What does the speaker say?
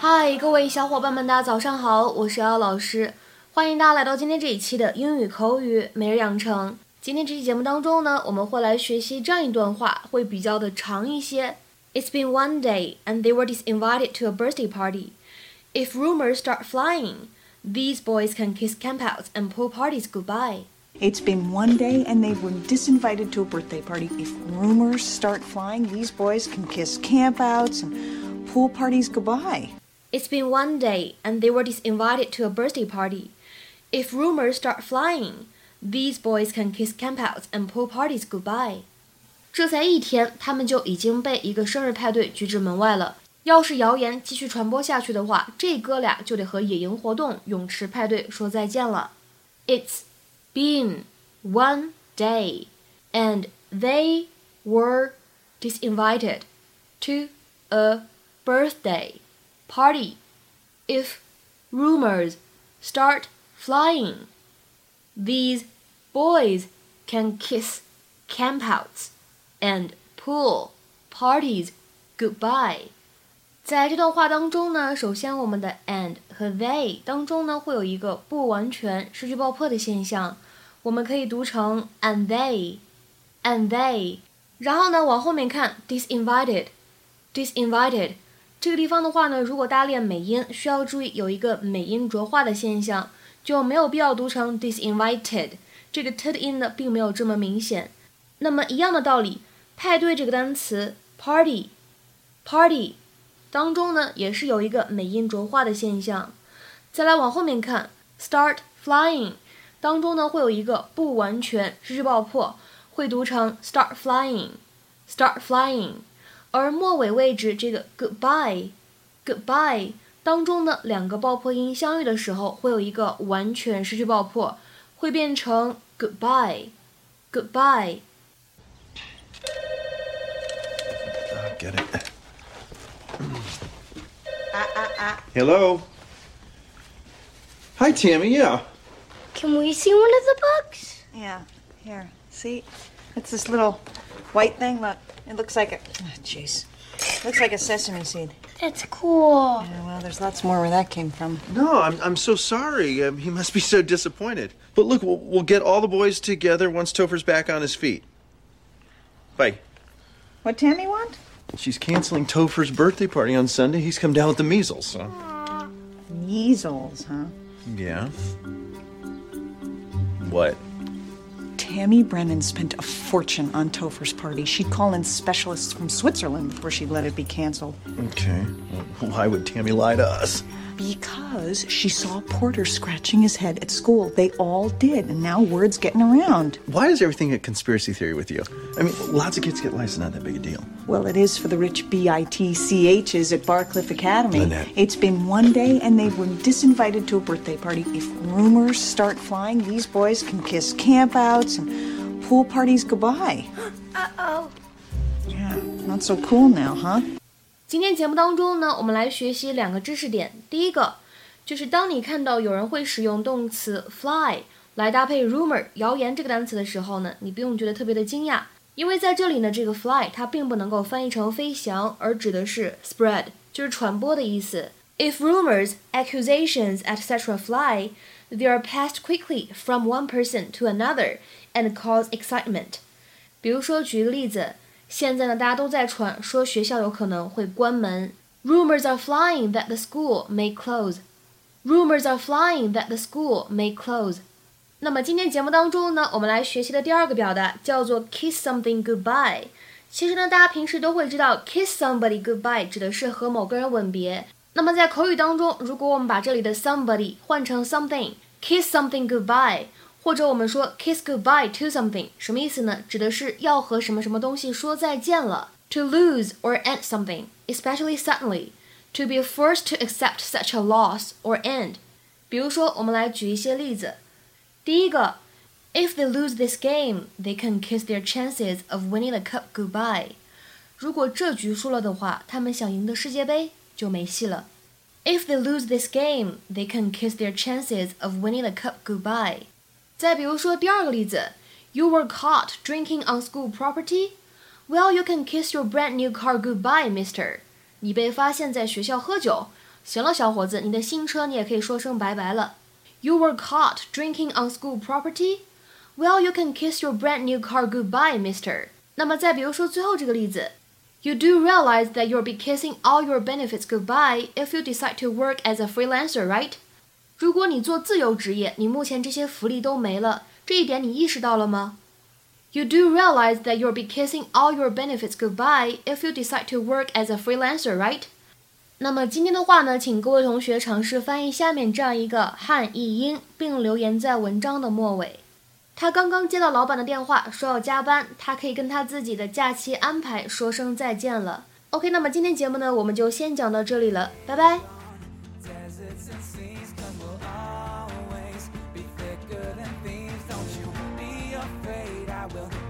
嗨，各位小伙伴们，大家早上好，我是姚老师，欢迎大家来到今天这一期的英语口语每日养成。今天这期节目当中呢，我们会来学习这样一段话，会比较的长一些。It's been one day and they were disinvited to a birthday party. If rumors start flying, these boys can kiss campouts and pool parties goodbye. It's been one day and they were disinvited to a birthday party. If rumors start flying, these boys can kiss campouts and pool parties goodbye. It's been one day and they were disinvited to a birthday party. If rumors start flying, these boys can kiss campouts and pool parties goodbye. 这才一天，他们就已经被一个生日派对拒之门外了。要是谣言继续传播下去的话，这哥俩就得和野营活动、泳池派对说再见了。It's been one day, and they were disinvited to a birthday party. If rumors start flying, these boys can kiss campouts and pool parties goodbye. 在这段话当中呢，首先我们的 and 和 they 当中呢会有一个不完全失去爆破的现象，我们可以读成 and they，and they。然后呢往后面看 disinvited，disinvited 这个地方的话呢，如果大家练美音，需要注意有一个美音浊化的现象，就没有必要读成 disinvited。这个 t 的音呢并没有这么明显。那么一样的道理，派对这个单词 party，party。当中呢，也是有一个美音浊化的现象。再来往后面看，start flying，当中呢会有一个不完全失去爆破，会读成 start flying，start flying。而末尾位置这个 goodbye，goodbye 当中呢两个爆破音相遇的时候，会有一个完全失去爆破，会变成 goodbye，goodbye。Get it. Hello. Hi, Tammy. Yeah. Can we see one of the books? Yeah, here. See? It's this little white thing. Look, it looks like a. Oh, jeez. looks like a sesame seed. That's cool. Yeah, well, there's lots more where that came from. No, I'm, I'm so sorry. Um, he must be so disappointed. But look, we'll, we'll get all the boys together once Topher's back on his feet. Bye. What Tammy want? She's canceling Topher's birthday party on Sunday. He's come down with the measles. So. Measles, huh? Yeah. What? Tammy Brennan spent a fortune on Topher's party. She'd call in specialists from Switzerland before she'd let it be canceled. Okay. Well, why would Tammy lie to us? Because she saw Porter scratching his head at school. They all did, and now word's getting around. Why is everything a conspiracy theory with you? I mean, lots of kids get lice, not that big a deal. Well, it is for the rich BITCHs at Barcliff Academy. Lynette. It's been one day, and they've been disinvited to a birthday party. If rumors start flying, these boys can kiss campouts and pool parties goodbye. Uh oh. Yeah, not so cool now, huh? 今天节目当中呢，我们来学习两个知识点。第一个就是当你看到有人会使用动词 fly 来搭配 rumor 谣言这个单词的时候呢，你不用觉得特别的惊讶，因为在这里呢，这个 fly 它并不能够翻译成飞翔，而指的是 spread，就是传播的意思。If rumors, accusations, etc. fly, they are passed quickly from one person to another and cause excitement. 比如说，举个例子。现在呢，大家都在传说学校有可能会关门。Rumors are flying that the school may close. Rumors are flying that the school may close. 那么今天节目当中呢，我们来学习的第二个表达叫做 kiss something goodbye。其实呢，大家平时都会知道 kiss somebody goodbye 指的是和某个人吻别。那么在口语当中，如果我们把这里的 somebody 换成 something，kiss something goodbye。或者我们说 kiss goodbye to something，什么意思呢？指的是要和什么什么东西说再见了。To lose or end something, especially suddenly, to be forced to accept such a loss or end。比如说，我们来举一些例子。第一个，If they lose this game, they can kiss their chances of winning the cup goodbye。如果这局输了的话，他们想赢得世界杯就没戏了。If they lose this game, they can kiss their chances of winning the cup goodbye。 再比如说第二个例子，You were caught drinking on school property. Well, you can kiss your brand new car goodbye, Mister. 你被发现在学校喝酒， 行了，小伙子，你的新车你也可以说声拜拜了。You were caught drinking on school property. Well, you can kiss your brand new car goodbye, Mister. 那么再比如说最后这个例子，You do realize that you'll be kissing all your benefits goodbye if you decide to work as a freelancer, right? 如果你做自由职业，你目前这些福利都没了，这一点你意识到了吗？You do realize that you'll be kissing all your benefits goodbye if you decide to work as a freelancer, right? 那么今天的话呢，请各位同学尝试翻译下面这样一个汉译英，并留言在文章的末尾。他刚刚接到老板的电话，说要加班，他可以跟他自己的假期安排说声再见了。OK，那么今天节目呢，我们就先讲到这里了，拜拜。inconsistencies, cause we'll always be thicker than thieves. Don't you be afraid, I will.